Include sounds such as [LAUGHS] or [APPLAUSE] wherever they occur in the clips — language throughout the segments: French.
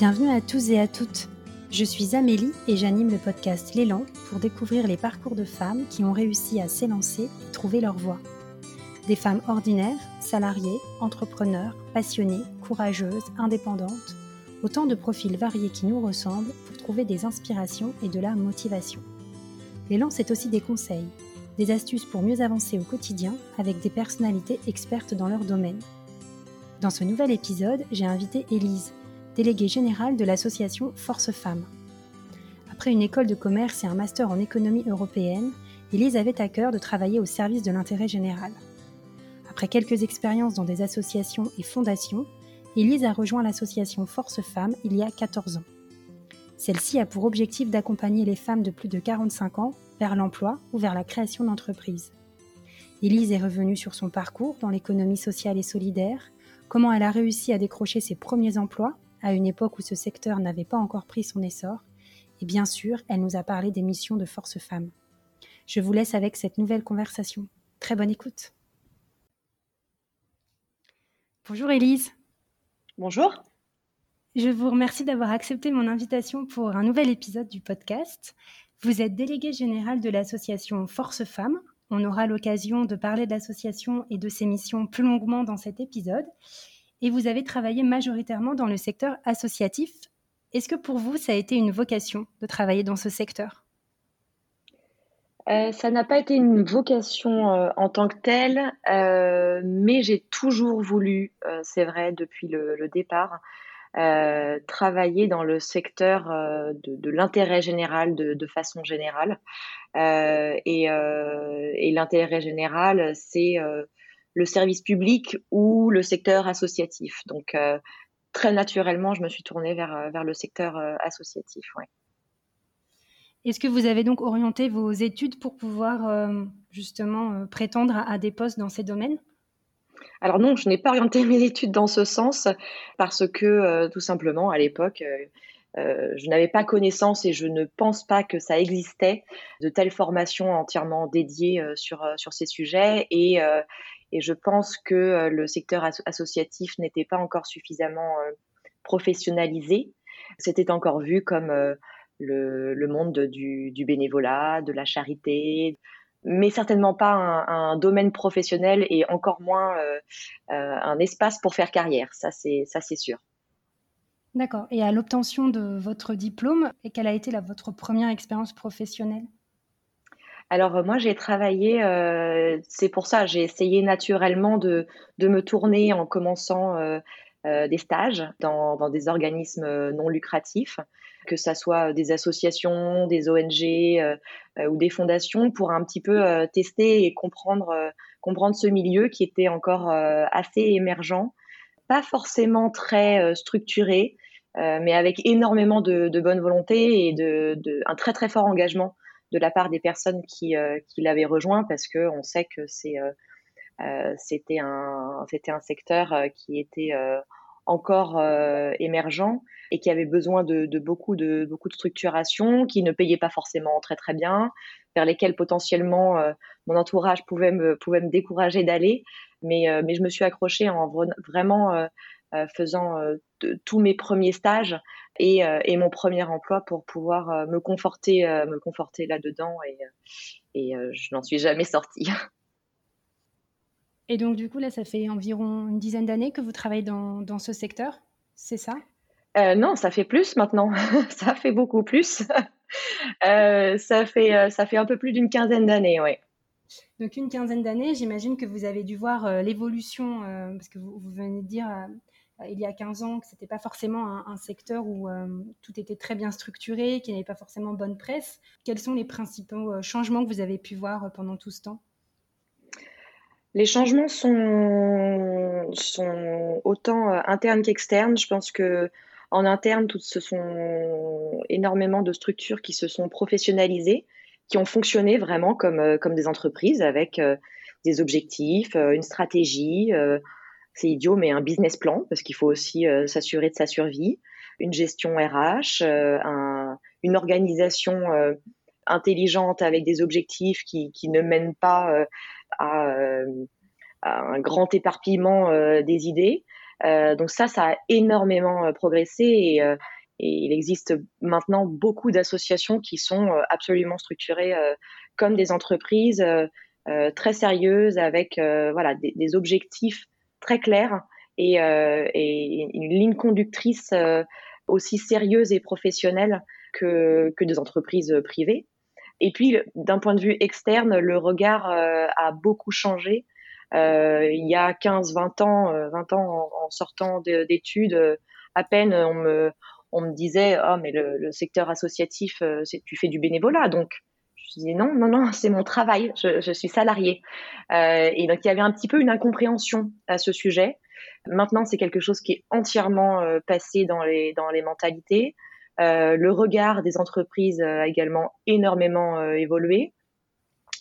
Bienvenue à tous et à toutes. Je suis Amélie et j'anime le podcast L'élan pour découvrir les parcours de femmes qui ont réussi à s'élancer et trouver leur voie. Des femmes ordinaires, salariées, entrepreneurs, passionnées, courageuses, indépendantes, autant de profils variés qui nous ressemblent pour trouver des inspirations et de la motivation. L'élan, c'est aussi des conseils, des astuces pour mieux avancer au quotidien avec des personnalités expertes dans leur domaine. Dans ce nouvel épisode, j'ai invité Élise, déléguée générale de l'association Force Femmes. Après une école de commerce et un master en économie européenne, Élise avait à cœur de travailler au service de l'intérêt général. Après quelques expériences dans des associations et fondations, Élise a rejoint l'association Force Femmes il y a 14 ans. Celle-ci a pour objectif d'accompagner les femmes de plus de 45 ans vers l'emploi ou vers la création d'entreprises. Élise est revenue sur son parcours dans l'économie sociale et solidaire, comment elle a réussi à décrocher ses premiers emplois à une époque où ce secteur n'avait pas encore pris son essor, et bien sûr, elle nous a parlé des missions de Force Femmes. Je vous laisse avec cette nouvelle conversation. Très bonne écoute. Bonjour Élise. Bonjour. Je vous remercie d'avoir accepté mon invitation pour un nouvel épisode du podcast. Vous êtes déléguée générale de l'association Force Femmes. On aura l'occasion de parler de l'association et de ses missions plus longuement dans cet épisode et vous avez travaillé majoritairement dans le secteur associatif. Est-ce que pour vous, ça a été une vocation de travailler dans ce secteur? Euh, ça n'a pas été une vocation euh, en tant que telle, euh, mais j'ai toujours voulu, c'est vrai, depuis le, départ, travailler dans le secteur de, l'intérêt général de, façon générale. et l'intérêt général, c'est le service public ou le secteur associatif. Donc, euh, très naturellement, je me suis tournée vers, euh, vers le secteur euh, associatif. Est-ce que vous avez donc orienté vos études pour pouvoir justement prétendre à, des postes dans ces domaines? Alors non, je n'ai pas orienté [LAUGHS] mes études dans ce sens parce que tout simplement à l'époque, je n'avais pas connaissance et je ne pense pas que ça existait de telles formations entièrement dédiées sur, sur ces sujets et, et je pense que euh, le secteur associatif n'était pas encore suffisamment euh, professionnalisé. C'était encore vu comme euh, le, monde du, bénévolat, de la charité, mais certainement pas un, domaine professionnel et encore moins un espace pour faire carrière. Ça, c'est sûr. D'accord. Et à l'obtention de votre diplôme, quelle a été votre première expérience professionnelle? Alors euh, moi j'ai travaillé, euh, c'est pour ça j'ai essayé naturellement de, de, me tourner en commençant euh, des stages dans, dans, des organismes non lucratifs, que ce soit des associations, des ONG ou des fondations, pour un petit peu tester et comprendre, comprendre ce milieu qui était encore assez émergent, pas forcément très structuré, mais avec énormément de, de bonne volonté et de, de, un très très fort engagement de la part des personnes qui, euh, qui l'avaient rejoint parce que on sait que c'est euh, euh, c'était un c'était un secteur qui était encore émergent et qui avait besoin de, de, beaucoup de beaucoup de structuration, qui ne payait pas forcément très très bien, vers lesquels potentiellement mon entourage pouvait me pouvait me décourager d'aller, mais mais je me suis accrochée en vraiment faisant tous mes premiers stages euh, et, mon premier emploi pour pouvoir euh, me conforter, euh, me conforter là-dedans et, et je n'en suis jamais sortie. [LAUGHS] Et donc, du coup, là, ça fait environ une dizaine d'années que vous travaillez dans, dans ce secteur, c'est ça? Non, ça fait plus maintenant. [LAUGHS] ça fait beaucoup plus. [LAUGHS] ça, fait, ça fait un peu plus d'une quinzaine d'années, oui. Donc, une quinzaine d'années, j'imagine que vous avez dû voir l'évolution, parce que vous, vous, venez de dire il y a 15 ans que ce n'était pas forcément un, secteur où euh, tout était très bien structuré, qu'il n'y avait pas forcément bonne presse. Quels sont les principaux euh, changements que vous avez pu voir pendant tout ce temps? Les changements sont, sont autant internes qu'externes. Je pense que en interne, toutes ce sont énormément de structures qui se sont professionnalisées, qui ont fonctionné vraiment comme, comme des entreprises avec des objectifs, une stratégie, c'est idiot, mais un business plan, parce qu'il faut aussi euh, s'assurer de sa survie, une gestion RH, euh, une organisation euh, intelligente avec des objectifs qui, ne mènent pas à, un grand éparpillement des idées. donc ça, ça a énormément progressé et, il existe maintenant beaucoup d'associations qui sont absolument structurées comme des entreprises très sérieuses avec voilà des, objectifs très clairs et, et une ligne conductrice aussi sérieuse et professionnelle que, que des entreprises privées. Et puis, d'un point de vue externe, le regard euh, a beaucoup changé. Euh, il y a 15-20 ans, 20 euh, ans en, sortant d'études, à peine on me, on me disait oh mais le secteur associatif tu fais du bénévolat donc je disais non non non c'est mon travail je, suis salarié euh, et donc il y avait un petit peu une incompréhension à ce sujet. Maintenant c'est quelque chose qui est entièrement passé dans les dans les mentalités. Euh, le regard des entreprises a également énormément euh, évolué.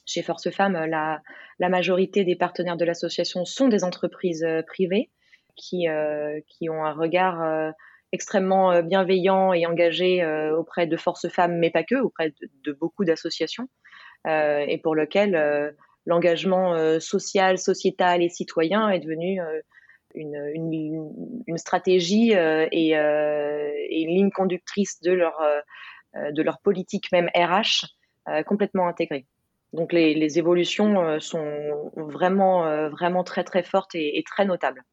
Chez Force Femmes, la, majorité des partenaires de l'association sont des entreprises euh, privées qui, qui ont un regard extrêmement bienveillant et engagé auprès de Force Femmes, mais pas que, auprès de, beaucoup d'associations, et pour lequel l'engagement social, sociétal et citoyen est devenu une, stratégie euh, et, euh, une ligne conductrice de leur, euh, politique, même RH, complètement intégrée. Donc les, les évolutions sont vraiment, vraiment très très fortes et, très notables.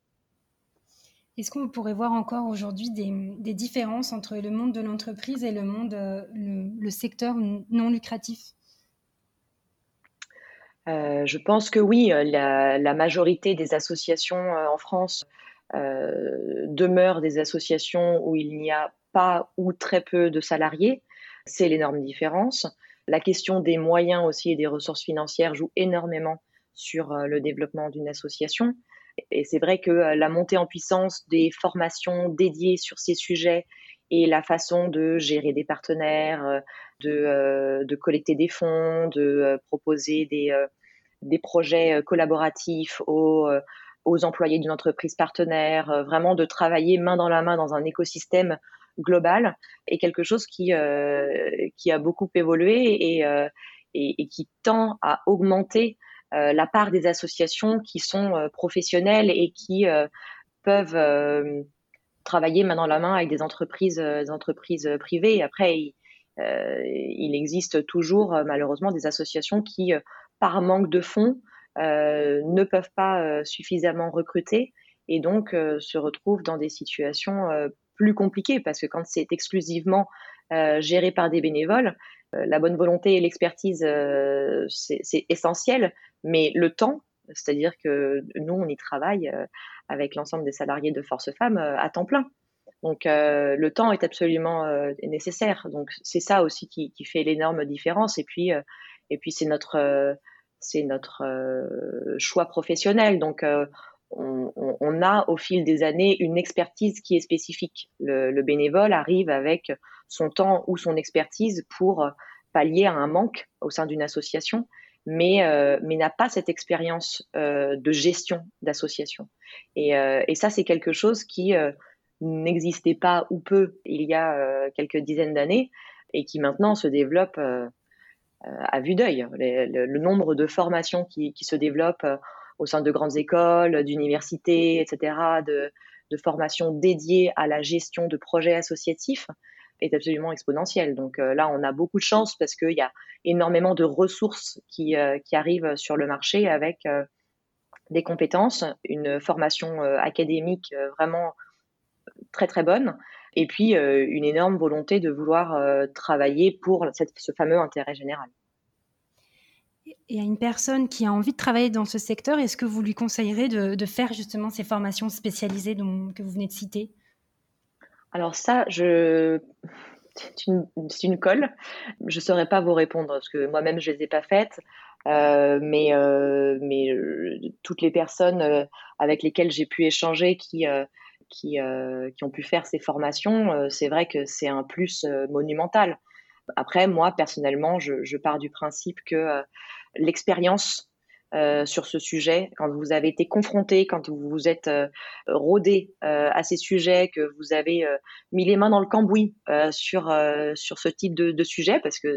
Est-ce qu'on pourrait voir encore aujourd'hui des, différences entre le monde de l'entreprise et le monde, le, secteur non lucratif? Euh, je pense que oui, euh, la, majorité des associations euh, en France demeurent des associations où il n'y a pas ou très peu de salariés. C'est l'énorme différence. La question des moyens aussi et des ressources financières joue énormément sur le développement d'une association. Et c'est vrai que la montée en puissance des formations dédiées sur ces sujets et la façon de gérer des partenaires, de, de collecter des fonds, de proposer des, projets euh, collaboratifs aux, euh, aux employés d'une entreprise partenaire, euh, vraiment de travailler main dans la main dans un écosystème global est quelque chose qui, qui a beaucoup évolué et, et, qui tend à augmenter la part des associations qui sont professionnelles et qui peuvent travailler main dans la main avec des entreprises, entreprises privées. Après, il, existe toujours malheureusement des associations qui par manque de fonds, euh, ne peuvent pas euh, suffisamment recruter et donc euh, se retrouvent dans des situations plus compliquées parce que quand c'est exclusivement géré par des bénévoles, la bonne volonté et l'expertise, c'est essentiel, mais le temps, c'est-à-dire que nous, on y travaille avec l'ensemble des salariés de Force Femmes à temps plein. Donc le temps est absolument nécessaire. Donc c'est ça aussi qui, fait l'énorme différence. Et puis puis c'est notre euh, c'est notre euh, choix professionnel. Donc euh, on, a au fil des années une expertise qui est spécifique. Le, le, bénévole arrive avec son temps ou son expertise pour pallier à un manque au sein d'une association, mais, euh, n'a pas cette expérience euh, de gestion d'association. Et, euh, et, ça, c'est quelque chose qui n'existait pas ou peu il y a quelques dizaines d'années et qui maintenant se développe à vue d'œil. Le, nombre de formations qui, se développent au sein de grandes écoles, d'universités, etc., de, formations dédiées à la gestion de projets associatifs est absolument exponentiel. Donc euh, là, on a beaucoup de chance parce qu'il y a énormément de ressources qui, arrivent sur le marché avec des compétences, une formation académique vraiment très très bonne, et puis euh, une énorme volonté de vouloir euh, travailler pour ce fameux intérêt général. Et à une personne qui a envie de travailler dans ce secteur, est-ce que vous lui conseillerez de, faire justement ces formations spécialisées que vous venez de citer? Alors ça, c'est une, colle. Je ne saurais pas vous répondre parce que moi-même, je ne les ai pas faites. Euh, mais mais toutes les personnes avec lesquelles j'ai pu échanger qui euh, ont pu faire ces formations, euh, c'est vrai que c'est un plus euh, monumental. Après, moi, personnellement, je, pars du principe que l'expérience euh, sur ce sujet, quand vous avez été confronté, quand vous vous êtes euh, rodé euh, à ces sujets, que vous avez mis les mains dans le cambouis sur sur ce type de, de sujet, parce que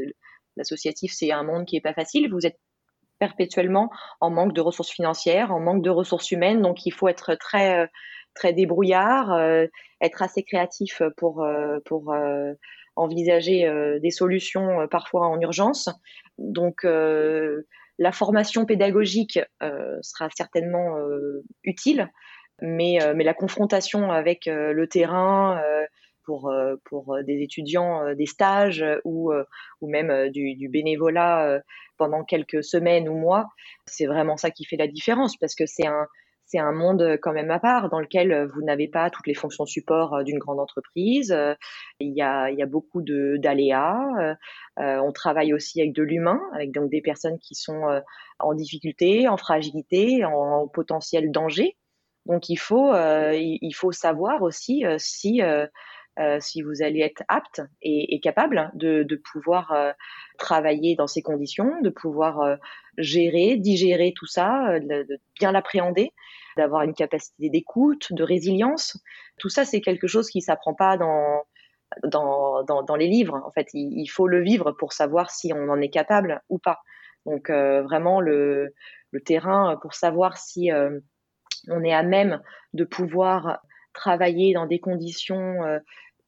l'associatif c'est un monde qui est pas facile. Vous êtes perpétuellement en manque de ressources financières, en manque de ressources humaines, donc il faut être très très débrouillard, être assez créatif pour pour envisager des solutions parfois en urgence. Donc la formation pédagogique sera certainement utile, mais, mais la confrontation avec le terrain pour, pour des étudiants, des stages ou, ou même du, du bénévolat pendant quelques semaines ou mois, c'est vraiment ça qui fait la différence parce que c'est un, c'est un monde quand même à part dans lequel vous n'avez pas toutes les fonctions support d'une grande entreprise. Il y a, il y beaucoup d'aléas. on travaille aussi avec de l'humain, avec donc des personnes qui sont en difficulté, en fragilité, en, potentiel danger. Donc il faut, il faut savoir aussi si euh, si vous allez être apte et, capable de, pouvoir euh, travailler dans ces conditions, de pouvoir euh, gérer, digérer tout ça, de, bien l'appréhender, d'avoir une capacité d'écoute, de résilience. Tout ça, c'est quelque chose qui s'apprend pas dans, dans, dans, les livres. En fait, il, faut le vivre pour savoir si on en est capable ou pas. Donc vraiment le, terrain pour savoir si on est à même de pouvoir travailler dans des conditions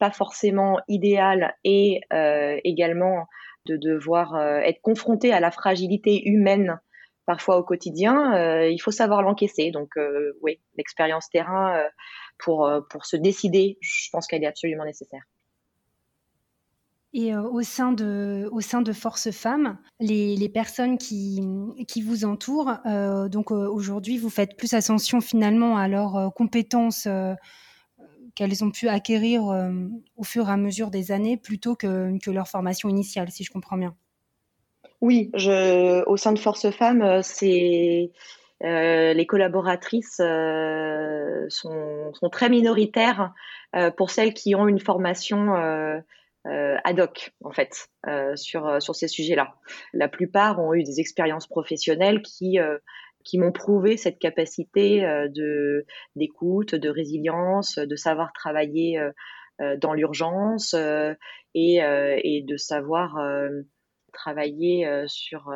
pas forcément idéal et euh, également de devoir euh, être confronté à la fragilité humaine parfois au quotidien, euh, il faut savoir l'encaisser. Donc oui, l'expérience terrain pour, pour se décider, je pense qu'elle est absolument nécessaire. Et au, sein de, au sein de Force Femmes, les, les personnes qui, qui vous entourent, donc aujourd'hui, vous faites plus attention finalement à leurs compétences qu'elles ont pu acquérir euh, au fur et à mesure des années plutôt que, leur formation initiale, si je comprends bien. Oui, au sein de Force Femmes, euh, c'est euh, les collaboratrices sont, sont, très minoritaires pour celles qui ont une formation ad hoc en fait sur sur ces sujets-là. La plupart ont eu des expériences professionnelles qui qui m'ont prouvé cette capacité euh, de d'écoute, de résilience, de savoir travailler euh, euh, dans l'urgence et, et, de savoir travailler sur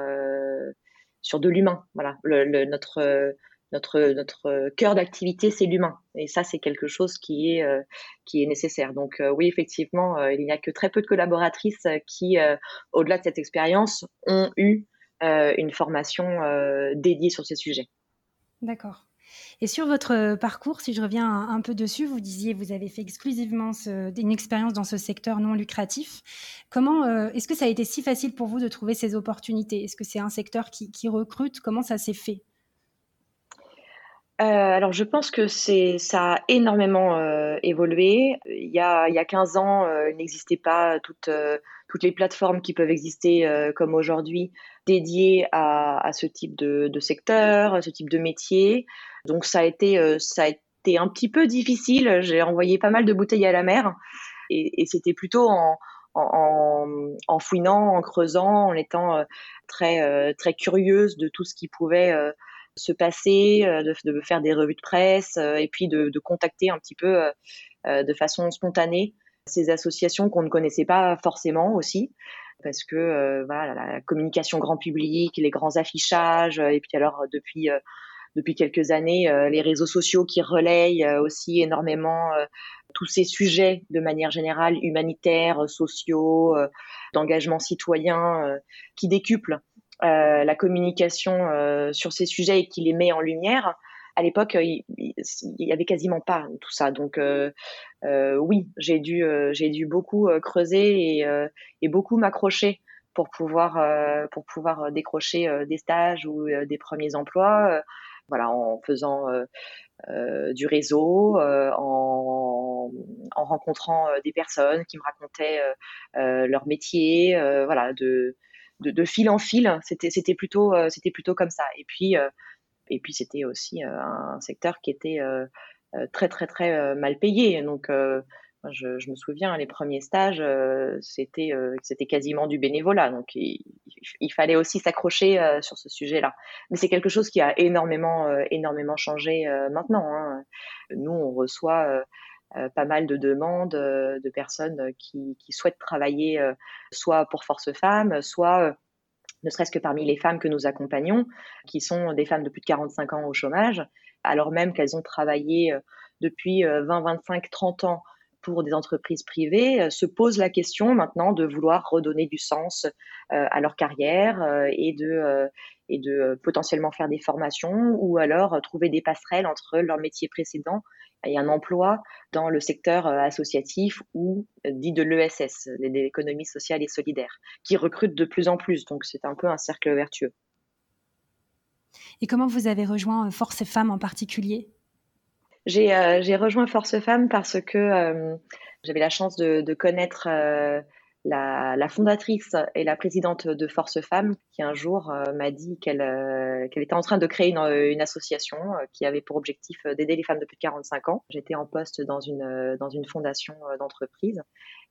sur de l'humain. Voilà, notre notre notre cœur d'activité c'est l'humain et ça c'est quelque chose qui est qui est nécessaire. Donc oui effectivement il n'y a que très peu de collaboratrices qui au-delà de cette expérience ont eu une formation euh, dédiée sur ces sujets. D'accord. Et sur votre parcours, si je reviens un, peu dessus, vous disiez vous avez fait exclusivement une expérience dans ce secteur non lucratif. Comment euh, est-ce que ça a été si facile pour vous de trouver ces opportunités? Est-ce que c'est un secteur qui, recrute? Comment ça s'est fait? Alors je pense que c'est ça a énormément évolué. Il y, a, il y a 15 ans, il n'existait pas toutes, toutes les plateformes qui peuvent exister comme aujourd'hui dédié à, ce type de, secteur, à ce type de métier. Donc ça a été, euh, ça a été un petit peu difficile. J'ai envoyé pas mal de bouteilles à la mer et, c'était plutôt en, en, fouinant, en creusant, en étant euh, très, euh, très curieuse de tout ce qui pouvait se passer, de, de, faire des revues de presse et puis de, de contacter un petit peu de façon spontanée ces associations qu'on ne connaissait pas forcément aussi. Parce que euh, voilà la communication grand public, les grands affichages, et puis alors depuis euh, depuis quelques années euh, les réseaux sociaux qui relayent aussi énormément tous ces sujets de manière générale humanitaires, sociaux, d'engagement citoyen, qui décuplent la communication sur ces sujets et qui les met en lumière à l'époque, il, y avait quasiment pas tout ça. Donc euh, euh, oui, j'ai dû euh, j'ai dû beaucoup creuser et, et beaucoup m'accrocher pour pouvoir pour pouvoir décrocher des stages ou des premiers emplois. voilà, en faisant du réseau, en, en, rencontrant des personnes qui me racontaient leur métier, voilà, de, de, fil en fil. C'était c'était plutôt c'était plutôt comme ça. Et puis et puis c'était aussi euh, un secteur qui était euh, euh, très très très mal payé. Donc je, je, me souviens, les premiers stages, c'était c'était quasiment du bénévolat. Donc, il, il fallait aussi s'accrocher sur ce sujet-là. Mais c'est quelque chose qui a énormément, énormément changé maintenant. Hein. Nous, on reçoit pas mal de demandes de personnes qui, qui souhaitent travailler soit pour Force Femmes, soit ne serait-ce que parmi les femmes que nous accompagnons, qui sont des femmes de plus de 45 ans au chômage, alors même qu'elles ont travaillé depuis 20, 25, 30 ans des entreprises privées, se posent la question maintenant de vouloir redonner du sens à leur carrière et de et de potentiellement faire des formations ou alors trouver des passerelles entre leur métier précédent et un emploi dans le secteur associatif ou dit de l'ESS, l'économie sociale et solidaire, qui recrute de plus en plus. Donc c'est un peu un cercle vertueux. Et comment vous avez rejoint Force Femmes en particulier? J'ai rejoint Force Femmes parce que j'avais la chance de, connaître la, fondatrice et la présidente de Force Femmes, qui un jour euh, m'a dit qu'elle euh, était en train de créer une, association euh, qui avait pour objectif d'aider les femmes de plus de 45 ans. J'étais en poste dans une, dans une fondation d'entreprise.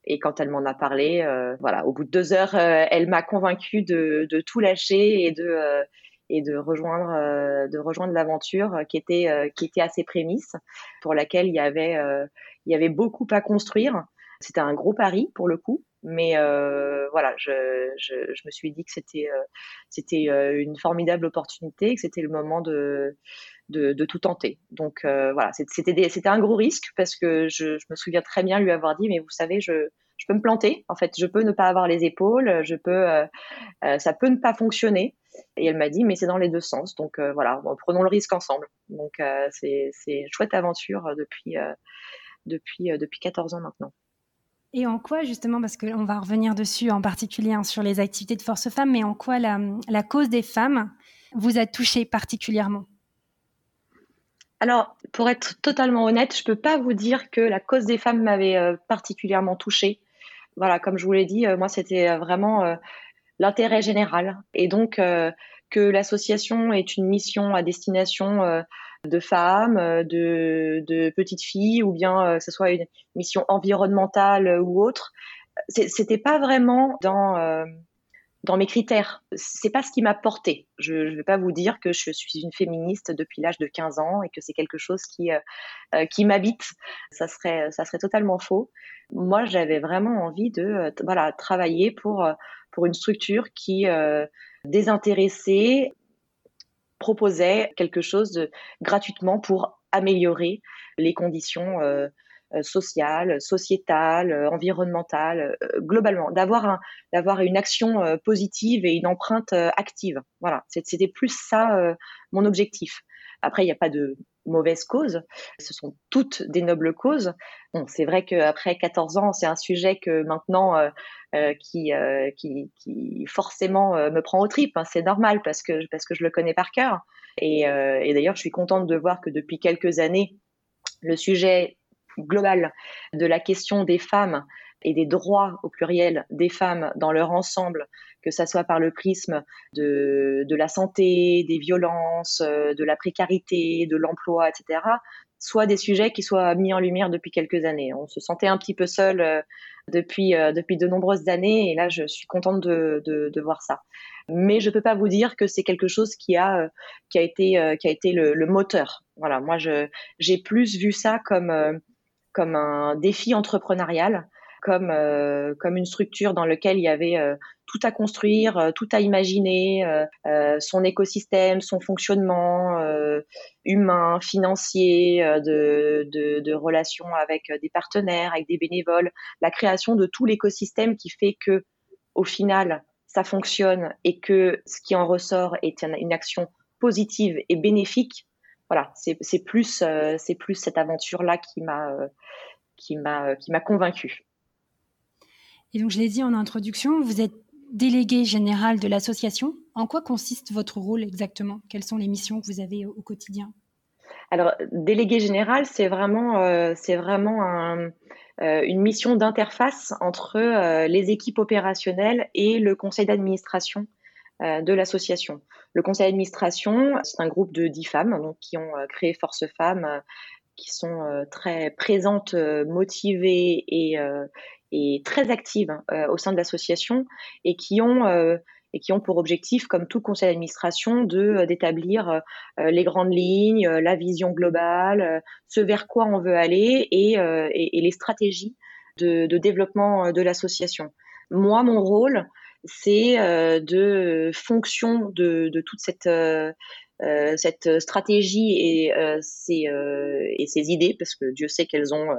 Et quand elle m'en a parlé, voilà, au bout de deux heures, elle m'a convaincue de, tout lâcher et de et de rejoindre de rejoindre l'aventure qui était qui était à ses prémices pour laquelle il y avait il y avait beaucoup à construire c'était un gros pari pour le coup mais euh, voilà, je, je, me suis dit que c'était euh, c'était euh, une formidable opportunité, que c'était le moment de, de, de, tout tenter. Donc voilà, c'était c'était un gros risque parce que je, je, me souviens très bien lui avoir dit, mais vous savez, je, je peux me planter. En fait, je peux ne pas avoir les épaules, je peux, ça peut ne pas fonctionner. Et elle m'a dit, mais c'est dans les deux sens. Donc voilà, prenons le risque ensemble. Donc c'est une chouette aventure depuis depuis depuis 14 ans maintenant. Et en quoi, justement, parce qu'on va revenir dessus en particulier hein, sur les activités de Force Femmes, mais en quoi la, la cause des femmes vous a touché particulièrement? Alors, pour être totalement honnête, je ne peux pas vous dire que la cause des femmes m'avait euh, particulièrement touchée. Voilà, comme je vous l'ai dit, euh, moi, c'était euh, vraiment l'intérêt général. Et donc, que l'association est une mission à destination de femmes, euh, de, petites filles, ou bien euh, que ce soit une mission environnementale ou autre. C'était pas vraiment dans euh, dans mes critères. C'est pas ce qui m'a porté. Je ne vais pas vous dire que je suis une féministe depuis l'âge de 15 ans et que c'est quelque chose qui qui m'habite. Ça serait ça serait totalement faux. Moi, j'avais vraiment envie de voilà travailler pour pour une structure qui désintéressée proposait quelque chose gratuitement pour améliorer les conditions euh, euh, sociales, sociétales, euh, environnementales, globalement, d'avoir d'avoir une action positive et une empreinte active. Voilà, c'était plus ça mon objectif. Après, il n'y a pas de mauvaise cause. Ce sont toutes des nobles causes. C'est vrai qu'après 14 ans, c'est un sujet que maintenant euh, euh, qui, euh, qui, qui, forcément me prend au tripes. Hein. C'est normal parce que, parce que je le connais par cœur. Et d'ailleurs, je suis contente de voir que depuis quelques années, le sujet global de la question des femmes et des droits au pluriel des femmes dans leur ensemble, que ça soit par le prisme de, la santé, des violences, euh, de la précarité, de l'emploi, etc., soit des sujets qui soient mis en lumière depuis quelques années. On se sentait un petit peu seul euh, depuis, euh, depuis de nombreuses années et là, je suis contente de, voir ça. Mais je peux pas vous dire que c'est quelque chose qui a, été, le, moteur. Voilà, moi, j'ai plus vu ça comme un défi entrepreneurial comme euh, comme une structure dans laquelle il y avait euh, tout à construire, euh, tout à imaginer, son écosystème, son fonctionnement humain, financier, de, de, relations avec des partenaires, avec des bénévoles, la création de tout l'écosystème qui fait que, au final, ça fonctionne et que ce qui en ressort est une, action positive et bénéfique. Voilà, c'est plus c'est plus cette aventure là qui m'a qui m'a qui m'a convaincue. Et donc, je l'ai dit en introduction, vous êtes délégué général de l'association. En quoi consiste votre rôle exactement? Quelles sont les missions que vous avez au, quotidien? Alors, délégué général, c'est vraiment, euh, vraiment euh, une mission d'interface entre euh, les équipes opérationnelles et le conseil d'administration de l'association. Le conseil d'administration, c'est un groupe de dix femmes donc, qui ont créé Force Femmes qui sont très présentes, motivées et, et très actives euh, au sein de l'association et qui ont euh, et qui ont pour objectif, comme tout conseil d'administration, de euh, d'établir les grandes lignes, la vision globale, ce vers quoi on veut aller et, les stratégies de, développement de l'association. Moi, mon rôle, c'est de fonction de, de toute cette cette stratégie et, ces, et ces idées, parce que Dieu sait qu'elles ont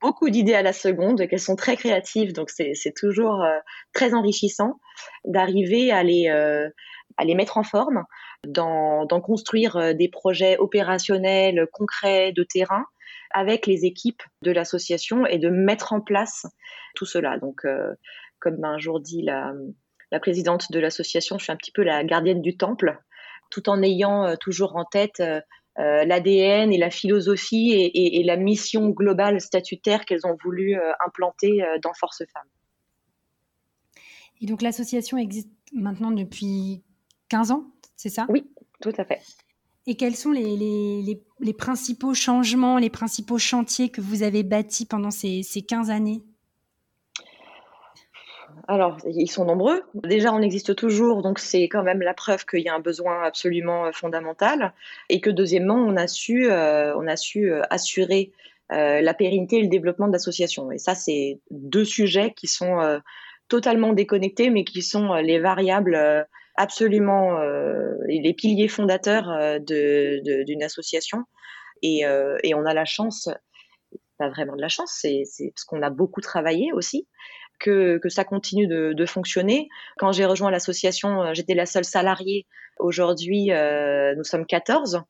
beaucoup d'idées à la seconde, qu'elles sont très créatives, donc c'est toujours très enrichissant d'arriver à les, à les mettre en forme, d'en construire des projets opérationnels, concrets, de terrain, avec les équipes de l'association et de mettre en place tout cela. Donc, comme un jour dit la, la présidente de l'association, je suis un petit peu la gardienne du temple, tout en ayant euh, toujours en tête euh, euh, l'ADN et la philosophie et, la mission globale statutaire qu'elles ont voulu implanter dans Force Femmes. Et donc l'association existe maintenant depuis 15 ans, c'est ça? Oui, tout à fait. Et quels sont les, les, principaux changements, les principaux chantiers que vous avez bâtis pendant ces, ces 15 années? Alors, ils sont nombreux. Déjà, on existe toujours, donc c'est quand même la preuve qu'il y a un besoin absolument euh, fondamental. Et que deuxièmement, on a su, euh, on a su euh, assurer la pérennité et le développement de l'association. Et ça, c'est deux sujets qui sont totalement déconnectés, mais qui sont les variables absolument, les piliers fondateurs d'une association. Et, et, on a la chance, pas vraiment de la chance, c'est parce qu'on a beaucoup travaillé aussi que, ça continue de, fonctionner. Quand j'ai rejoint l'association, euh, j'étais la seule salariée. Aujourd'hui, euh, nous sommes 14.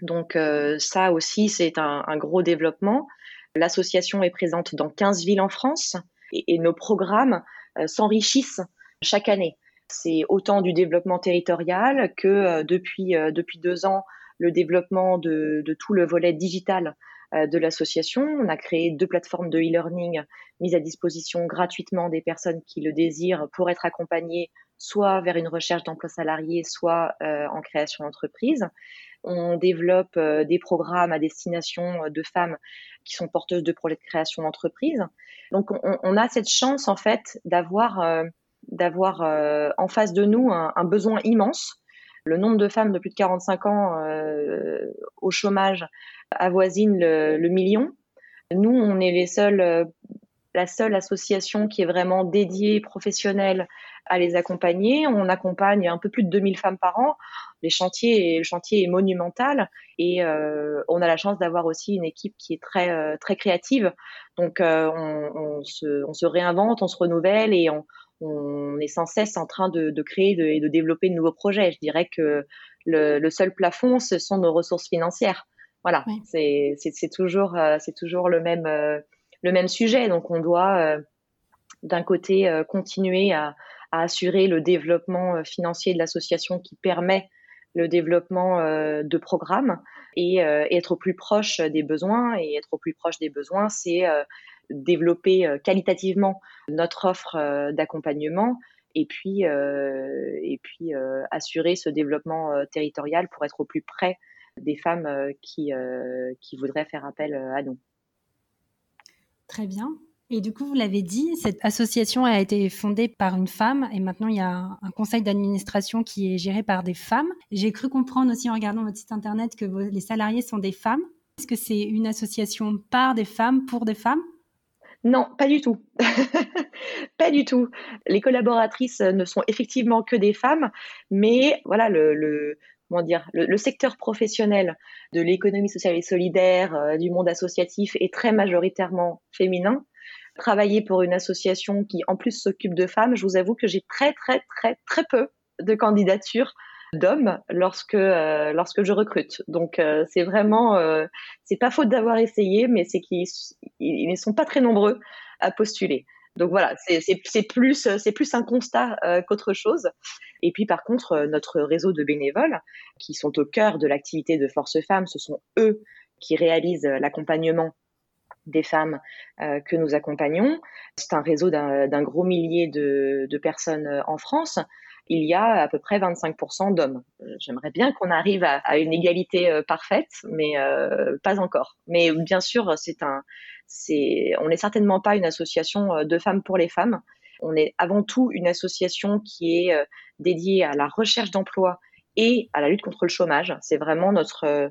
Donc euh, ça aussi, c'est un, gros développement. L'association est présente dans 15 villes en France et, nos programmes s'enrichissent chaque année. C'est autant du développement territorial que depuis, depuis deux ans, le développement de, tout le volet digital de l'association. On a créé deux plateformes de e-learning mises à disposition gratuitement des personnes qui le désirent pour être accompagnées soit vers une recherche d'emploi salarié, soit euh, en création d'entreprise. On développe euh, des programmes à destination de femmes qui sont porteuses de projets de création d'entreprise. Donc on, a cette chance en fait d'avoir d'avoir en face de nous un, besoin immense. Le nombre de femmes de plus de 45 ans au chômage avoisine le, million. Nous, on est les seuls, euh, la seule association qui est vraiment dédiée, professionnelle à les accompagner. On accompagne un peu plus de 2000 femmes par an. Le chantier est monumental et euh, on a la chance d'avoir aussi une équipe qui est très euh, très créative. Donc on, se, réinvente, on se renouvelle et on, est sans cesse en train de, créer et de développer de nouveaux projets. Je dirais que le, seul plafond, ce sont nos ressources financières. Voilà, c'est toujours, euh, c'est toujours le même, euh, le même sujet. Donc, on doit euh, d'un côté continuer à, assurer le développement financier de l'association qui permet le développement de programmes et, être au plus proche des besoins. Et être au plus proche des besoins, c'est développer qualitativement notre offre d'accompagnement et puis, et puis assurer ce développement territorial pour être au plus près des femmes euh, qui, euh, qui voudraient faire appel euh, à nous. Très bien. Et du coup, vous l'avez dit, cette association a été fondée par une femme et maintenant il y a un, conseil d'administration qui est géré par des femmes. J'ai cru comprendre aussi en regardant votre site internet que les salariés sont des femmes. Est-ce que c'est une association par des femmes, pour des femmes? Non, pas du tout. [LAUGHS] pas du tout. Les collaboratrices ne sont effectivement que des femmes, mais voilà, le, dire, le, secteur professionnel de l'économie sociale et solidaire, euh, du monde associatif est très majoritairement féminin. Travailler pour une association qui en plus s'occupe de femmes, je vous avoue que j'ai très très très très peu de candidatures d'hommes lorsque euh, lorsque je recrute. Donc euh, c'est vraiment c'est pas faute d'avoir essayé, mais c'est qu'ils ne sont pas très nombreux à postuler. Donc voilà, c'est plus, plus un constat euh, qu'autre chose. Et puis par contre, euh, notre réseau de bénévoles, qui sont au cœur de l'activité de Force Femmes, ce sont eux qui réalisent euh, l'accompagnement des femmes que nous accompagnons. C'est un réseau d'un gros millier de, personnes en France. Il y a à peu près 25% d'hommes. J'aimerais bien qu'on arrive à, une égalité parfaite, mais pas encore. Mais bien sûr, c'est un, on n'est certainement pas une association euh, de femmes pour les femmes. On est avant tout une association qui est euh, dédiée à la recherche d'emploi et à la lutte contre le chômage. C'est vraiment notre euh,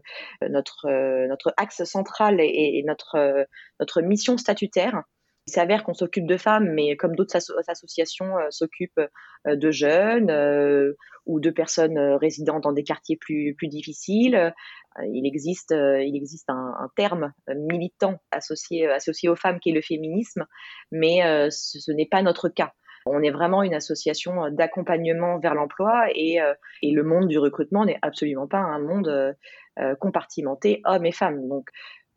notre notre axe central et, notre notre mission statutaire. Il s'avère qu'on s'occupe de femmes, mais comme d'autres associations s'occupent de jeunes ou de personnes résidant dans des quartiers plus, difficiles, il existe, un, terme militant associé, aux femmes qui est le féminisme, mais ce, n'est pas notre cas. On est vraiment une association d'accompagnement vers l'emploi et, le monde du recrutement n'est absolument pas un monde compartimenté hommes et femmes.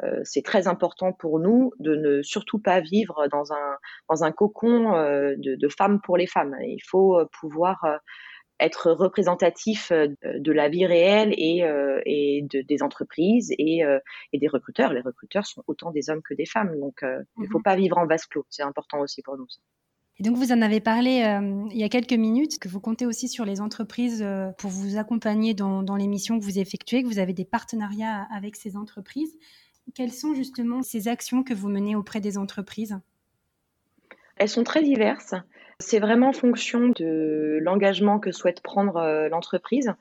Euh, c'est très important pour nous de ne surtout pas vivre dans un, dans un cocon euh, de, de, femmes pour les femmes. Il faut euh, pouvoir être représentatif de la vie réelle et, et de, des entreprises et, et, des recruteurs. Les recruteurs sont autant des hommes que des femmes, donc il ne faut mhm. pas vivre en vase clos. C'est important aussi pour nous. Et donc vous en avez parlé il y a quelques minutes, que vous comptez aussi sur les entreprises pour vous accompagner dans, dans les missions que vous effectuez, que vous avez des partenariats avec ces entreprises. Quelles sont justement ces actions que vous menez auprès des entreprises? Elles sont très diverses. C'est vraiment en fonction de l'engagement que souhaite prendre euh, l'entreprise.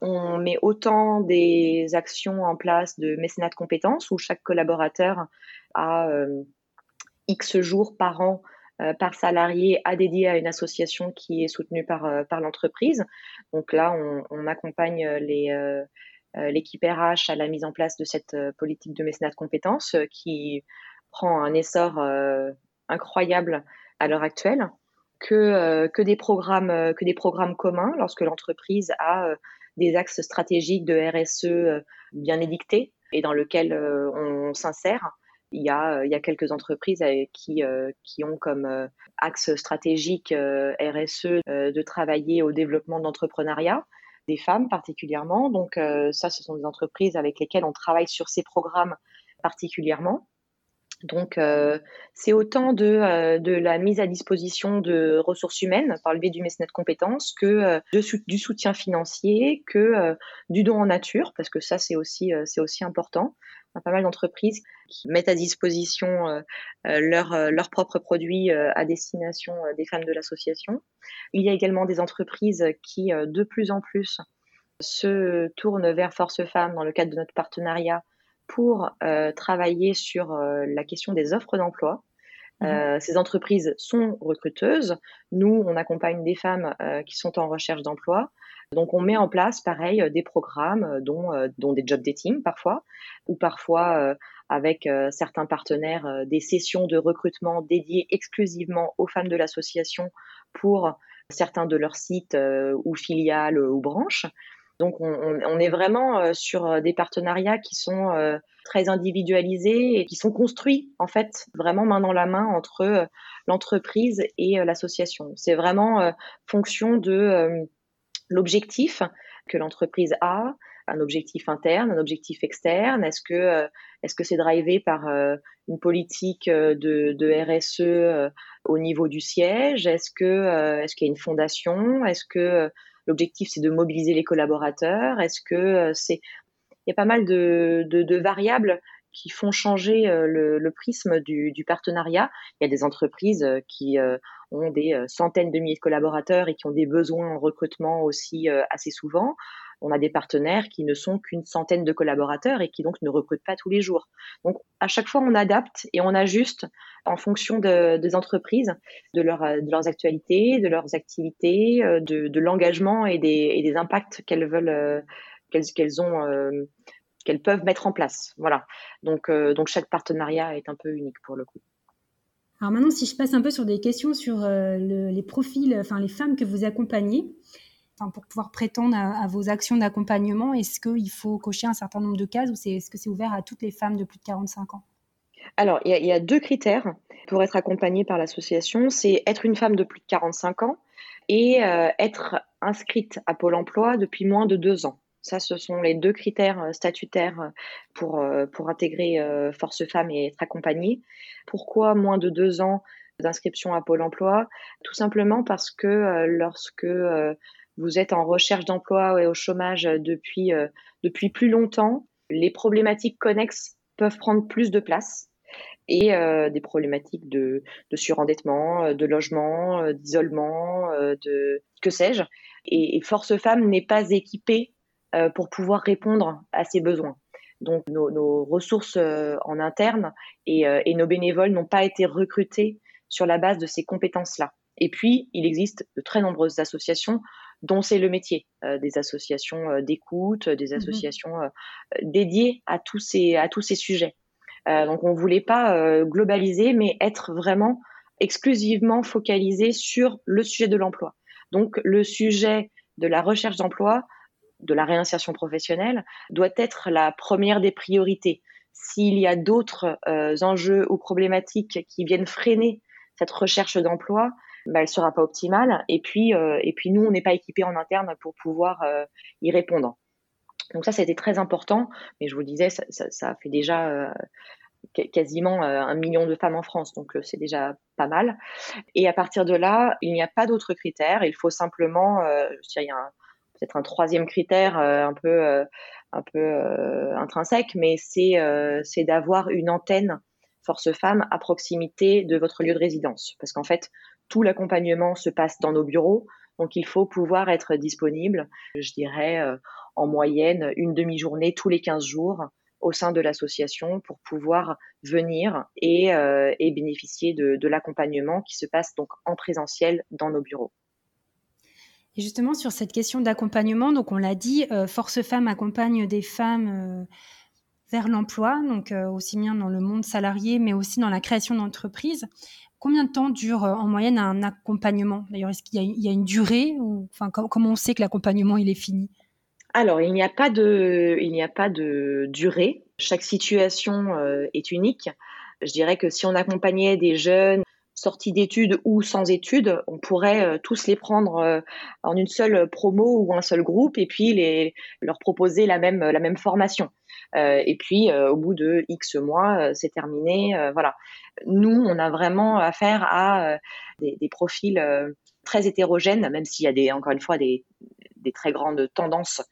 On met autant des actions en place de mécénat de compétences où chaque collaborateur a euh, X jours par an euh, par salarié à dédier à une association qui est soutenue par, par l'entreprise. Donc là, on, accompagne les, l'équipe RH à la mise en place de cette euh, politique de mécénat de compétences euh, qui prend un essor incroyable à l'heure actuelle. Que, que, des programmes, que des programmes communs lorsque l'entreprise a des axes stratégiques de RSE bien édictés et dans lesquels on s'insère. Il y, a, il y a quelques entreprises qui, qui ont comme axe stratégique RSE de travailler au développement de l'entrepreneuriat des femmes particulièrement. Donc euh, ça, ce sont des entreprises avec lesquelles on travaille sur ces programmes particulièrement. Donc, euh, c'est autant de, euh, de, la mise à disposition de ressources humaines par le biais du mécénat de compétences que du soutien financier, que du don en nature, parce que ça, c'est aussi, aussi important a pas mal d'entreprises qui mettent à disposition euh, euh, leurs euh, propres produits à destination des femmes de l'association. Il y a également des entreprises qui, de plus en plus, se tournent vers Force Femmes dans le cadre de notre partenariat pour travailler sur la question des offres d'emploi. Mmh. ces entreprises sont recruteuses. Nous, on accompagne des femmes qui sont en recherche d'emploi. Donc on met en place, pareil, euh, des programmes, euh, dont, euh, dont des job dating parfois, ou parfois avec certains partenaires des sessions de recrutement dédiées exclusivement aux femmes de l'association pour certains de leurs sites ou filiales ou branches. Donc on, est vraiment sur des partenariats qui sont très individualisés et qui sont construits en fait vraiment main dans la main entre l'entreprise et l'association. C'est vraiment fonction de l'objectif que l'entreprise a, un objectif interne, un objectif externe. Est-ce que euh, c'est drivé par euh, une politique euh, de, RSE au niveau du siège? Est-ce est-ce qu'il y a une fondation? Est-ce que l'objectif c'est de mobiliser les collaborateurs Est-ce que c'est il y a pas mal de, variables qui font changer le, le prisme du, du, partenariat. Il y a des entreprises qui ont des euh, centaines de milliers de collaborateurs et qui ont des besoins en recrutement aussi euh, assez souvent. On a des partenaires qui ne sont qu'une centaine de collaborateurs et qui donc ne recrutent pas tous les jours. Donc à chaque fois, on adapte et on ajuste en fonction de, des entreprises, de, de, leurs actualités, de leurs activités, euh, de, l'engagement et des, impacts qu'elles veulent, qu'elles ont, qu'elles peuvent mettre en place. Voilà. Donc, donc chaque partenariat est un peu unique pour le coup. Alors maintenant, si je passe un peu sur des questions sur euh, les profils, enfin les femmes que vous accompagnez, pour pouvoir prétendre à, vos actions d'accompagnement, est-ce qu'il faut cocher un certain nombre de cases ou est-ce que c'est ouvert à toutes les femmes de plus de 45 ans? Alors, il y, a deux critères pour être accompagnée par l'association. C'est être une femme de plus de 45 ans et euh, être inscrite à Pôle Emploi depuis moins de deux ans. Ça, ce sont les deux critères euh, statutaires euh, pour, pour intégrer Force Femmes et être accompagnée. Pourquoi moins de deux ans d'inscription à Pôle Emploi? Tout simplement parce que lorsque vous êtes en recherche d'emploi et au chômage depuis, depuis plus longtemps, les problématiques connexes peuvent prendre plus de place et des problématiques de, de, surendettement, de logement, d'isolement, de que sais-je. Et, Force Femmes n'est pas équipée euh, pour pouvoir répondre à ces besoins. Donc nos, ressources en interne et nos bénévoles n'ont pas été recrutés sur la base de ces compétences-là. Et puis, il existe de très nombreuses associations dont c'est le métier, euh, des associations euh, d'écoute, des mmh associations euh, dédiées à tous ces, à tous ces sujets. donc, on voulait pas globaliser, mais être vraiment exclusivement focalisé sur le sujet de l'emploi. Donc, le sujet de la recherche d'emploi, de la réinsertion professionnelle, doit être la première des priorités. S'il y a d'autres enjeux ou problématiques qui viennent freiner cette recherche d'emploi, bah, elle sera pas optimale. Et puis, euh, et puis nous, on n'est pas équipés en interne pour pouvoir euh, y répondre. Donc ça, c'était très important. Mais je vous le disais, ça, ça, fait déjà euh, quasiment un million de femmes en France, donc c'est déjà pas mal. Et à partir de là, il n'y a pas d'autres critères. Il faut simplement, il y a peut-être un troisième critère un peu, un peu intrinsèque, mais c'est c'est d'avoir une antenne force femme à proximité de votre lieu de résidence, parce qu'en fait, tout l'accompagnement se passe dans nos bureaux. Donc il faut pouvoir être disponible, je dirais, euh, en moyenne une demi-journée tous les 15 jours au sein de l'association pour pouvoir venir et, euh, bénéficier de, l'accompagnement qui se passe donc en présentiel dans nos bureaux. Et justement, sur cette question d'accompagnement, donc on l'a dit, euh, Force Femmes accompagne des femmes vers l'emploi, donc aussi bien dans le monde salarié, mais aussi dans la création d'entreprises. Combien de temps dure euh, en moyenne un accompagnement? D'ailleurs, est-ce qu'il y, a une durée ou enfin, comment on sait que l'accompagnement il est fini? Alors, il n'y a pas de, il n'y a pas de durée. Chaque situation euh, est unique. Je dirais que si on accompagnait des jeunes sortis d'études ou sans études, on pourrait euh, tous les prendre en une seule promo ou un seul groupe et puis les, leur proposer la même, la même formation. et puis, au bout de X mois, c'est terminé. voilà nous, on a vraiment affaire à euh, des, profils euh, très hétérogènes, même s'il y a des, encore une fois des, très grandes tendances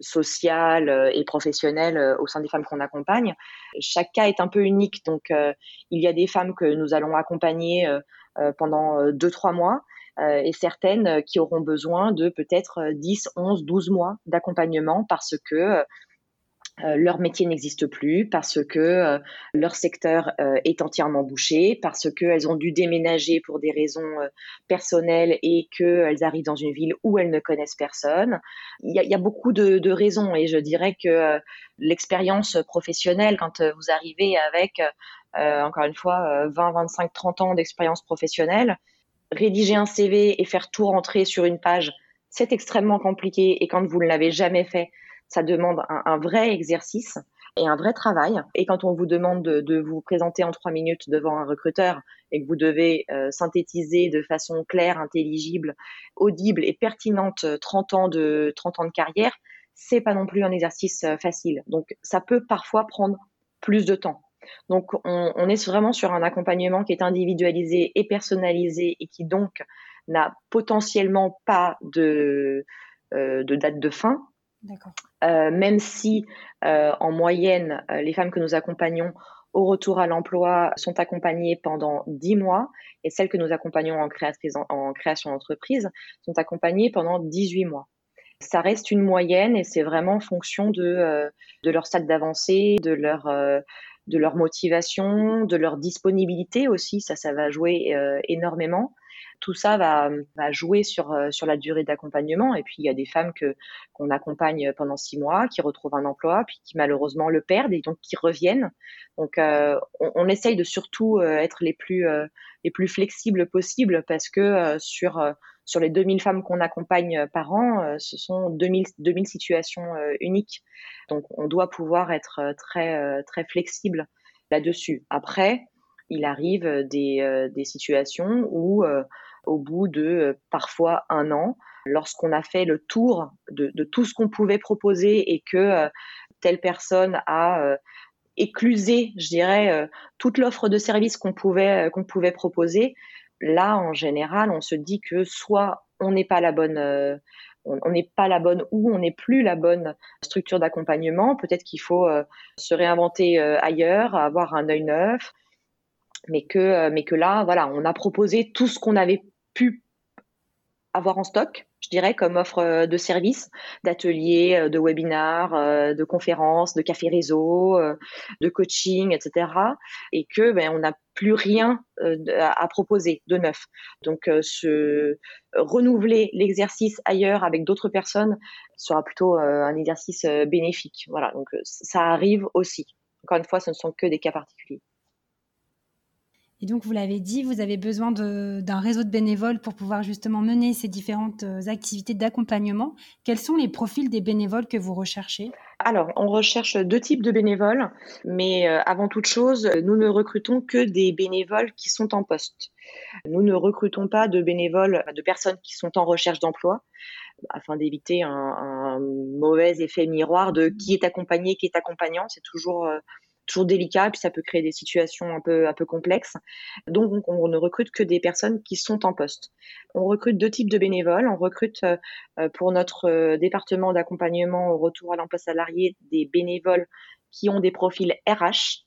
sociales euh, et professionnelles au sein des femmes qu'on accompagne. Chaque cas est un peu unique, donc il y a des femmes que nous allons accompagner pendant deux, trois mois et certaines qui auront besoin de peut-être 10, 11, 12 mois d'accompagnement parce que euh, leur métier n'existe plus parce que euh, leur secteur euh, est entièrement bouché, parce qu'elles ont dû déménager pour des raisons personnelles et qu'elles arrivent dans une ville où elles ne connaissent personne. Il y a, beaucoup de, raisons et je dirais que l'expérience professionnelle, quand vous arrivez avec, encore une fois, 20, 25, 30 ans d'expérience professionnelle, rédiger un CV et faire tout rentrer sur une page, c'est extrêmement compliqué et quand vous ne l'avez jamais fait, ça demande un, vrai exercice et un vrai travail. Et quand on vous demande de, vous présenter en trois minutes devant un recruteur et que vous devez euh, synthétiser de façon claire, intelligible, audible et pertinente 30 ans de 30 ans de carrière, c'est pas non plus un exercice euh, facile. Donc ça peut parfois prendre plus de temps. Donc on, est vraiment sur un accompagnement qui est individualisé et personnalisé et qui donc n'a potentiellement pas euh, de date de fin, euh, même si euh, en moyenne, euh, les femmes que nous accompagnons au retour à l'emploi sont accompagnées pendant 10 mois et celles que nous accompagnons en, création d'entreprise sont accompagnées pendant 18 mois. Ça reste une moyenne et c'est vraiment en fonction de, de leur stade d'avancée, de leur, de leur motivation, de leur disponibilité aussi. Ça, ça va jouer énormément tout ça va, jouer sur, euh, sur la durée d'accompagnement. Et puis, il y a des femmes que, qu'on accompagne pendant six mois, qui retrouvent un emploi, puis qui malheureusement le perdent et donc qui reviennent. Donc, euh, on, essaye de surtout euh, être les plus, les plus flexibles possibles parce que sur, sur les 2000 femmes qu'on accompagne par an, ce sont 2000, 2000 situations uniques. Donc, on doit pouvoir être très, très flexible là-dessus. Après, il arrive des, des situations où au bout de euh, parfois un an, lorsqu'on a fait le tour de, tout ce qu'on pouvait proposer et que euh, telle personne a euh, éclusé, je dirais, toute l'offre de services qu'on pouvait, qu'on pouvait proposer, là, en général, on se dit que soit on n'est pas la bonne, on n'est pas la bonne ou on n'est plus la bonne structure d'accompagnement. Peut-être qu'il faut se réinventer ailleurs, avoir un œil neuf, mais que, mais que là, voilà, on a proposé tout ce qu'on avait pu avoir en stock je dirais, comme offre de services, d'ateliers, de webinars, de conférences, de cafés réseau, de coaching, etc. Et que ben, on n'a plus rien à, proposer de neuf. Donc, se renouveler l'exercice ailleurs avec d'autres personnes sera plutôt un exercice bénéfique. Voilà, donc ça arrive aussi. Encore une fois, ce ne sont que des cas particuliers. Et donc, vous l'avez dit, vous avez besoin d'un réseau de bénévoles pour pouvoir justement mener ces différentes euh, activités d'accompagnement. Quels sont les profils des bénévoles que vous recherchez? Alors, on recherche deux types de bénévoles, mais euh, avant toute chose, nous ne recrutons que des bénévoles qui sont en poste. Nous ne recrutons pas de bénévoles, de personnes qui sont en recherche d'emploi afin d'éviter un, mauvais effet miroir de qui est accompagné, qui est accompagnant. C'est toujours euh, toujours délicat, puis ça peut créer des situations un peu, un peu complexes. Donc, on ne recrute que des personnes qui sont en poste. On recrute deux types de bénévoles. On recrute euh, pour notre euh, département d'accompagnement au retour à l'emploi salarié des bénévoles qui ont des profils RH.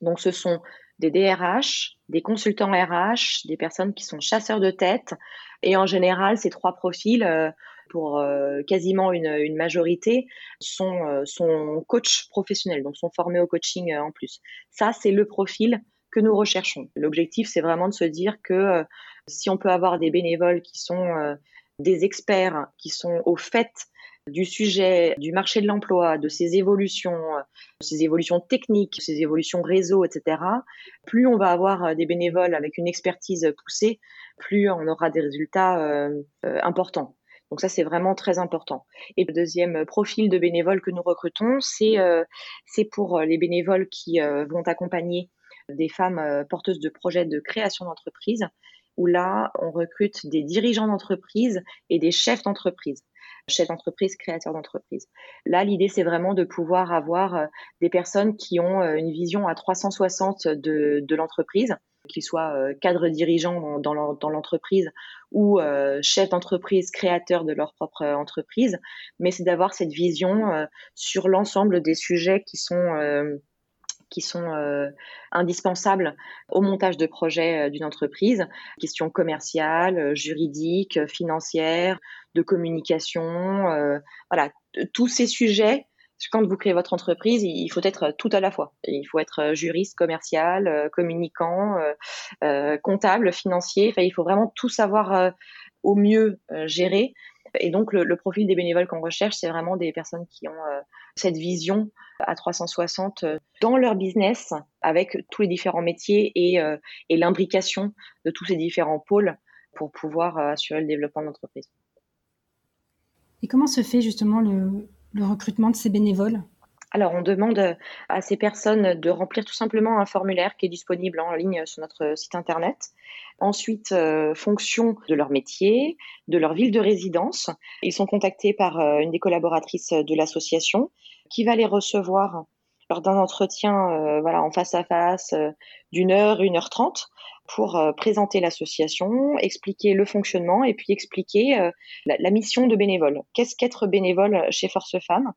Donc, ce sont des DRH, des consultants RH, des personnes qui sont chasseurs de tête. Et en général, ces trois profils, euh, pour euh, quasiment une, majorité, sont, euh, sont coach professionnels, donc sont formés au coaching en plus. Ça, c'est le profil que nous recherchons. L'objectif, c'est vraiment de se dire que si on peut avoir des bénévoles qui sont des experts, qui sont au fait du sujet, du marché de l'emploi, de ses évolutions, ses évolutions techniques, ses évolutions réseau, etc., plus on va avoir euh, des bénévoles avec une expertise poussée, plus on aura des résultats euh, euh, importants. Donc ça, c'est vraiment très important. Et le deuxième profil de bénévoles que nous recrutons, c'est c'est pour les bénévoles qui vont accompagner des femmes porteuses de projets de création d'entreprise, où là, on recrute des dirigeants d'entreprise et des chefs d'entreprise chef d'entreprise, créateur d'entreprise. Là, l'idée, c'est vraiment de pouvoir avoir euh, des personnes qui ont euh, une vision à 360 de, de l'entreprise, qu'ils soient euh, cadres dirigeants dans, l'entreprise ou chefs d'entreprise, créateurs de leur propre entreprise, mais c'est d'avoir cette vision sur l'ensemble des sujets qui sont qui sont indispensables au montage de projets d'une entreprise, questions commerciales, juridiques, financières, de communication, euh, voilà, tous ces sujets. Quand vous créez votre entreprise, il faut être tout à la fois. Il faut être euh, juriste, commercial, euh, communicant, comptable, financier. Enfin, il faut vraiment tout savoir au mieux gérer. Et donc, le, profil des bénévoles qu'on recherche, c'est vraiment des personnes qui ont cette vision à 360 dans leur business, avec tous les différents métiers et, et l'imbrication de tous ces différents pôles pour pouvoir assurer le développement de l'entreprise. Et comment se fait justement le, recrutement de ces bénévoles? Alors, on demande à ces personnes de remplir tout simplement un formulaire qui est disponible en ligne sur notre site internet. Ensuite, euh, fonction de leur métier, de leur ville de résidence, ils sont contactés par euh, une des collaboratrices de l'association qui va les recevoir lors d'un entretien euh, voilà, en face à face d'une heure, une heure trente pour euh, présenter l'association, expliquer le fonctionnement et puis expliquer euh, la, mission de bénévole. Qu'est-ce qu'être bénévole chez Force Femmes?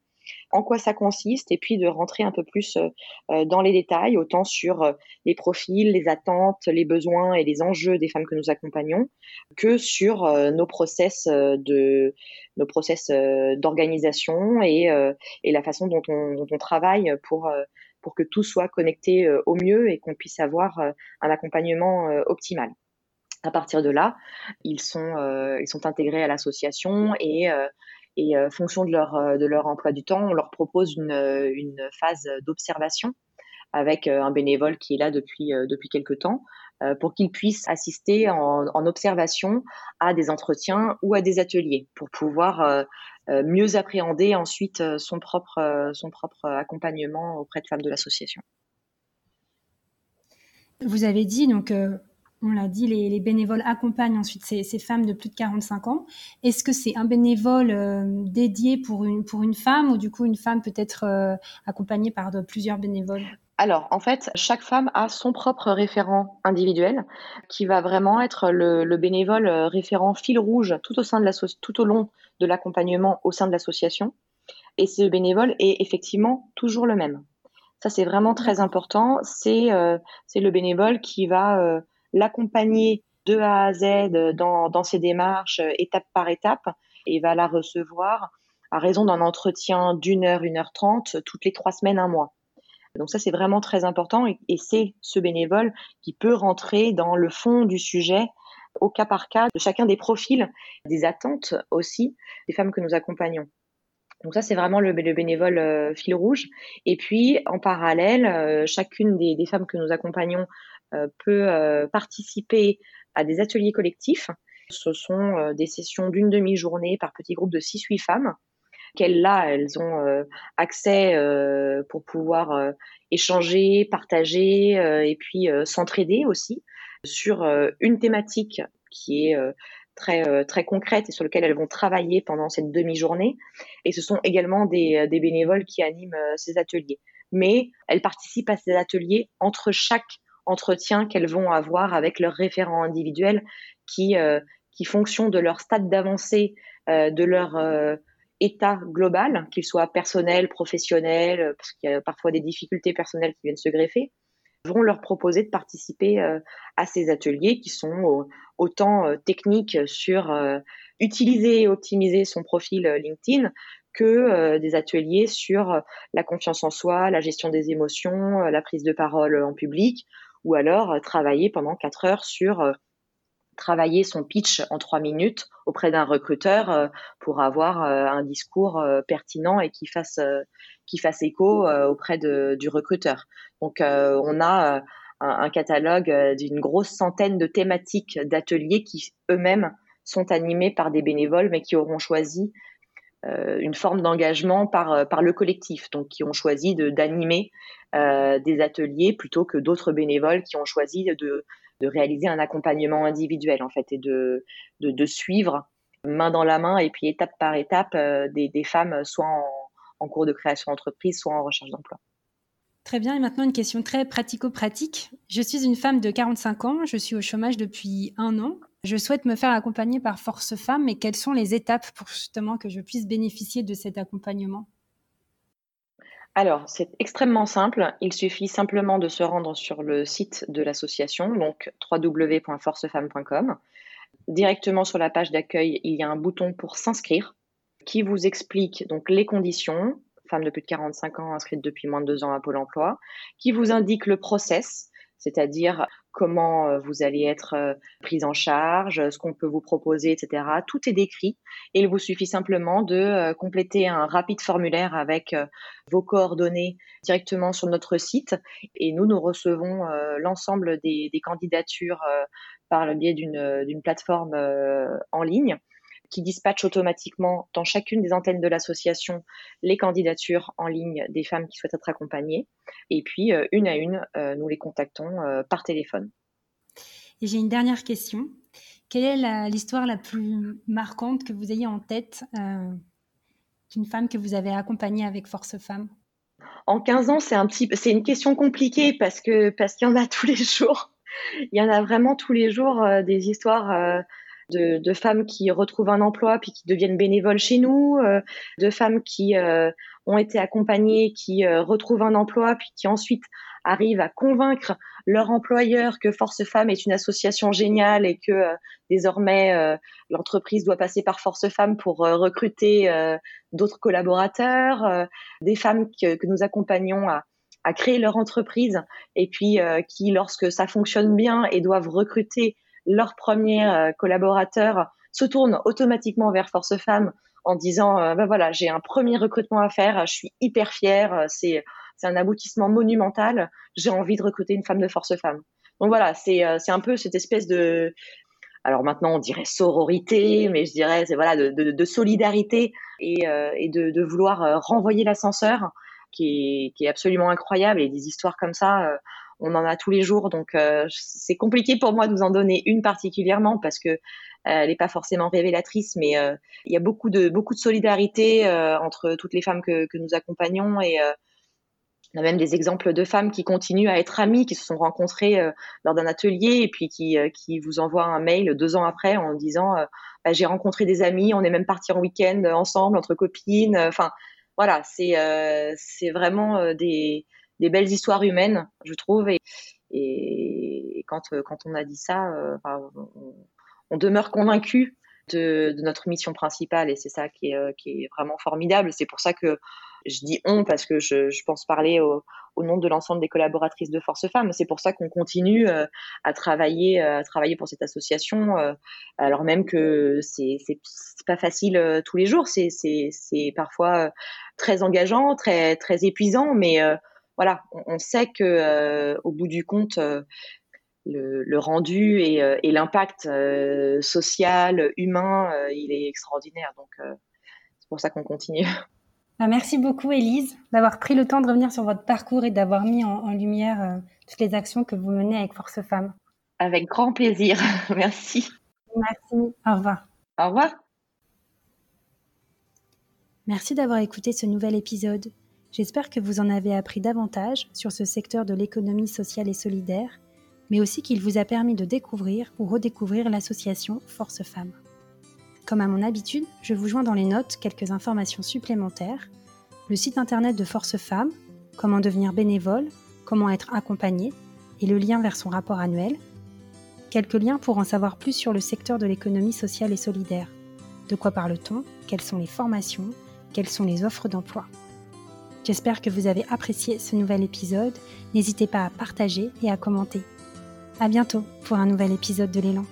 En quoi ça consiste et puis de rentrer un peu plus euh, dans les détails, autant sur les profils, les attentes, les besoins et les enjeux des femmes que nous accompagnons, que sur nos process de nos process d'organisation et, et la façon dont on, travaille pour pour que tout soit connecté euh, au mieux et qu'on puisse avoir euh, un accompagnement euh, optimal. À partir de là, ils sont, ils sont intégrés à l'association et, et fonction de leur, de leur emploi du temps, on leur propose une, une phase d'observation avec un bénévole qui est là depuis, depuis quelques temps pour qu'ils puissent assister en, en, observation à des entretiens ou à des ateliers pour pouvoir euh, mieux appréhender ensuite euh, son propre, euh, son propre accompagnement auprès de femmes de l'association. Vous avez dit, donc, on l'a dit, les, bénévoles accompagnent ensuite ces, femmes de plus de 45 ans. Est-ce que c'est un bénévole dédié pour une, pour une femme ou du coup une femme peut être accompagnée par de, plusieurs bénévoles? Alors, en fait, chaque femme a son propre référent individuel qui va vraiment être le, bénévole euh, référent fil rouge tout au, sein de tout au long de l'accompagnement au sein de l'association. Et ce bénévole est effectivement toujours le même. Ça, c'est vraiment très important. C'est euh, le bénévole qui va euh, l'accompagner de A à Z dans, dans ses démarches, étape par étape, et va la recevoir à raison d'un entretien d'une heure, une heure trente, toutes les trois semaines, un mois. Donc ça, c'est vraiment très important et, c'est ce bénévole qui peut rentrer dans le fond du sujet au cas par cas de chacun des profils, des attentes aussi des femmes que nous accompagnons. Donc ça, c'est vraiment le, bénévole euh, fil rouge. Et puis, en parallèle, euh, chacune des, femmes que nous accompagnons euh, peut participer à des ateliers collectifs. Ce sont des sessions d'une demi-journée par petit groupe de 6-8 femmes qu'elles là elles ont euh, accès euh, pour pouvoir euh, échanger, partager et puis s'entraider aussi sur une thématique qui est très très concrète et sur laquelle elles vont travailler pendant cette demi-journée. Et ce sont également des bénévoles qui animent ces ateliers. Mais elles participent à ces ateliers entre chaque entretien qu'elles vont avoir avec leurs référents individuels qui qui fonction de leur stade d'avancée, de leur état global, qu'il soit personnel, professionnel, euh, parce qu'il y a parfois des difficultés personnelles qui viennent se greffer, vont leur proposer de participer euh, à ces ateliers qui sont autant euh, techniques sur utiliser et optimiser son profil LinkedIn que des ateliers sur la confiance en soi, la gestion des émotions, la prise de parole en public, ou alors travailler pendant quatre heures sur travailler son pitch en trois minutes auprès d'un recruteur euh, pour avoir euh, un discours euh, pertinent et qui fasse qui fasse écho auprès de, du recruteur. Donc on a un, catalogue d'une grosse centaine de thématiques d'ateliers qui eux-mêmes sont animés par des bénévoles mais qui auront choisi une forme d'engagement par, par le collectif, donc qui ont choisi d'animer des ateliers plutôt que d'autres bénévoles qui ont choisi de, de réaliser un accompagnement individuel en fait et de, de, suivre main dans la main et puis étape par étape euh, des, des, femmes soit en, en, cours de création d'entreprise, soit en recherche d'emploi. Très bien, et maintenant une question très pratico-pratique. Je suis une femme de 45 ans, je suis au chômage depuis un an. Je souhaite me faire accompagner par Force Femmes, mais quelles sont les étapes pour justement que je puisse bénéficier de cet accompagnement? Alors, c'est extrêmement simple. Il suffit simplement de se rendre sur le site de l'association, donc www.forcefemmes.com. Directement sur la page d'accueil, il y a un bouton pour s'inscrire qui vous explique donc les conditions, femme de plus de 45 ans inscrite depuis moins de deux ans à Pôle emploi, qui vous indique le process, c'est-à-dire comment euh, vous allez être euh, prise en charge, ce qu'on peut vous proposer, etc. Tout est décrit et il vous suffit simplement de euh, compléter un rapide formulaire avec vos coordonnées directement sur notre site et nous, nous recevons l'ensemble des, des, candidatures par le biais d'une plateforme en ligne qui dispatche automatiquement dans chacune des antennes de l'association les candidatures en ligne des femmes qui souhaitent être accompagnées. Et puis, euh, une à une, euh, nous les contactons euh, par téléphone. Et j'ai une dernière question. Quelle est l'histoire la, plus marquante que vous ayez en tête d'une femme que vous avez accompagnée avec Force Femmes? En 15 ans, c'est un petit, c'est une question compliquée parce que parce qu'il y en a tous les jours. Il y en a vraiment tous les jours des histoires de, femmes qui retrouvent un emploi puis qui deviennent bénévoles chez nous, euh, de femmes qui euh, ont été accompagnées, qui euh, retrouvent un emploi puis qui ensuite arrivent à convaincre leur employeur que Force Femmes est une association géniale et que désormais l'entreprise doit passer par Force Femmes pour recruter d'autres collaborateurs, des femmes que, nous accompagnons à, à, créer leur entreprise et puis qui, lorsque ça fonctionne bien et doivent recruter leurs premiers euh, collaborateurs se tournent automatiquement vers Force Femmes en disant euh, ben voilà j'ai un premier recrutement à faire je suis hyper fière euh, c'est c'est un aboutissement monumental j'ai envie de recruter une femme de Force Femmes. Donc voilà c'est c'est un peu cette espèce de alors maintenant on dirait sororité mais je dirais c'est voilà de, de, solidarité et, et de, de, vouloir renvoyer l'ascenseur qui est, qui est absolument incroyable et des histoires comme ça on en a tous les jours, donc euh, c'est compliqué pour moi de vous en donner une particulièrement parce que euh, elle n'est pas forcément révélatrice, mais euh, il y a beaucoup de beaucoup de solidarité entre toutes les femmes que, nous accompagnons et on a même des exemples de femmes qui continuent à être amies, qui se sont rencontrées lors d'un atelier et puis qui, qui vous envoient un mail deux ans après en disant bah, j'ai rencontré des amis, on est même parti en week-end ensemble entre copines. Enfin voilà, c'est c'est vraiment des des belles histoires humaines, je trouve, et, quand, quand on a dit ça, on, demeure convaincu de, notre mission principale et c'est ça qui est, qui est vraiment formidable. C'est pour ça que je dis on parce que je, pense parler au, nom de l'ensemble des collaboratrices de Force Femmes. C'est pour ça qu'on continue euh, à travailler, euh, pour cette association, euh, alors même que c'est pas facile tous les jours. C'est parfois très engageant, très très épuisant, mais voilà, on, sait que au bout du compte. Le, le, rendu et, et l'impact social, humain, il est extraordinaire. Donc, c'est pour ça qu'on continue. [LAUGHS] Bah, merci beaucoup, Élise, d'avoir pris le temps de revenir sur votre parcours et d'avoir mis en, lumière euh, toutes les actions que vous menez avec Force Femmes. Avec grand plaisir. [LAUGHS] merci. Merci. Au revoir. Au revoir. Merci d'avoir écouté ce nouvel épisode. J'espère que vous en avez appris davantage sur ce secteur de l'économie sociale et solidaire, mais aussi qu'il vous a permis de découvrir ou redécouvrir l'association Force Femmes. Comme à mon habitude, je vous joins dans les notes quelques informations supplémentaires, le site internet de Force Femmes, comment devenir bénévole, comment être accompagné et le lien vers son rapport annuel, quelques liens pour en savoir plus sur le secteur de l'économie sociale et solidaire. De quoi parle-t-on? Quelles sont les formations? Quelles sont les offres d'emploi? J'espère que vous avez apprécié ce nouvel épisode. N'hésitez pas à partager et à commenter. À bientôt pour un nouvel épisode de l'élan.